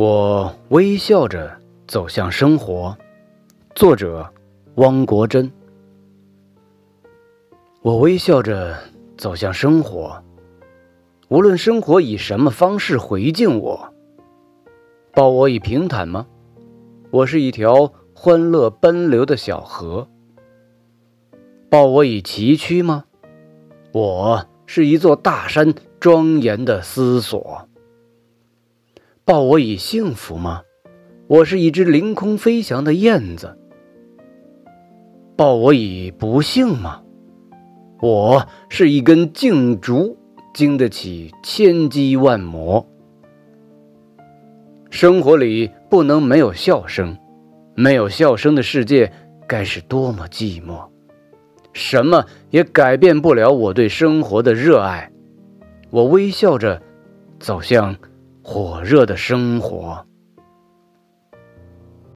我微笑着走向生活。作者：汪国真。我微笑着走向生活，无论生活以什么方式回敬我。抱我以平坦吗？我是一条欢乐奔流的小河。抱我以崎岖吗？我是一座大山，庄严的思索。抱我以幸福吗？我是一只凌空飞翔的燕子。抱我以不幸吗？我是一根劲竹，经得起千击万磨。生活里不能没有笑声，没有笑声的世界该是多么寂寞！什么也改变不了我对生活的热爱。我微笑着走向。火热的生活。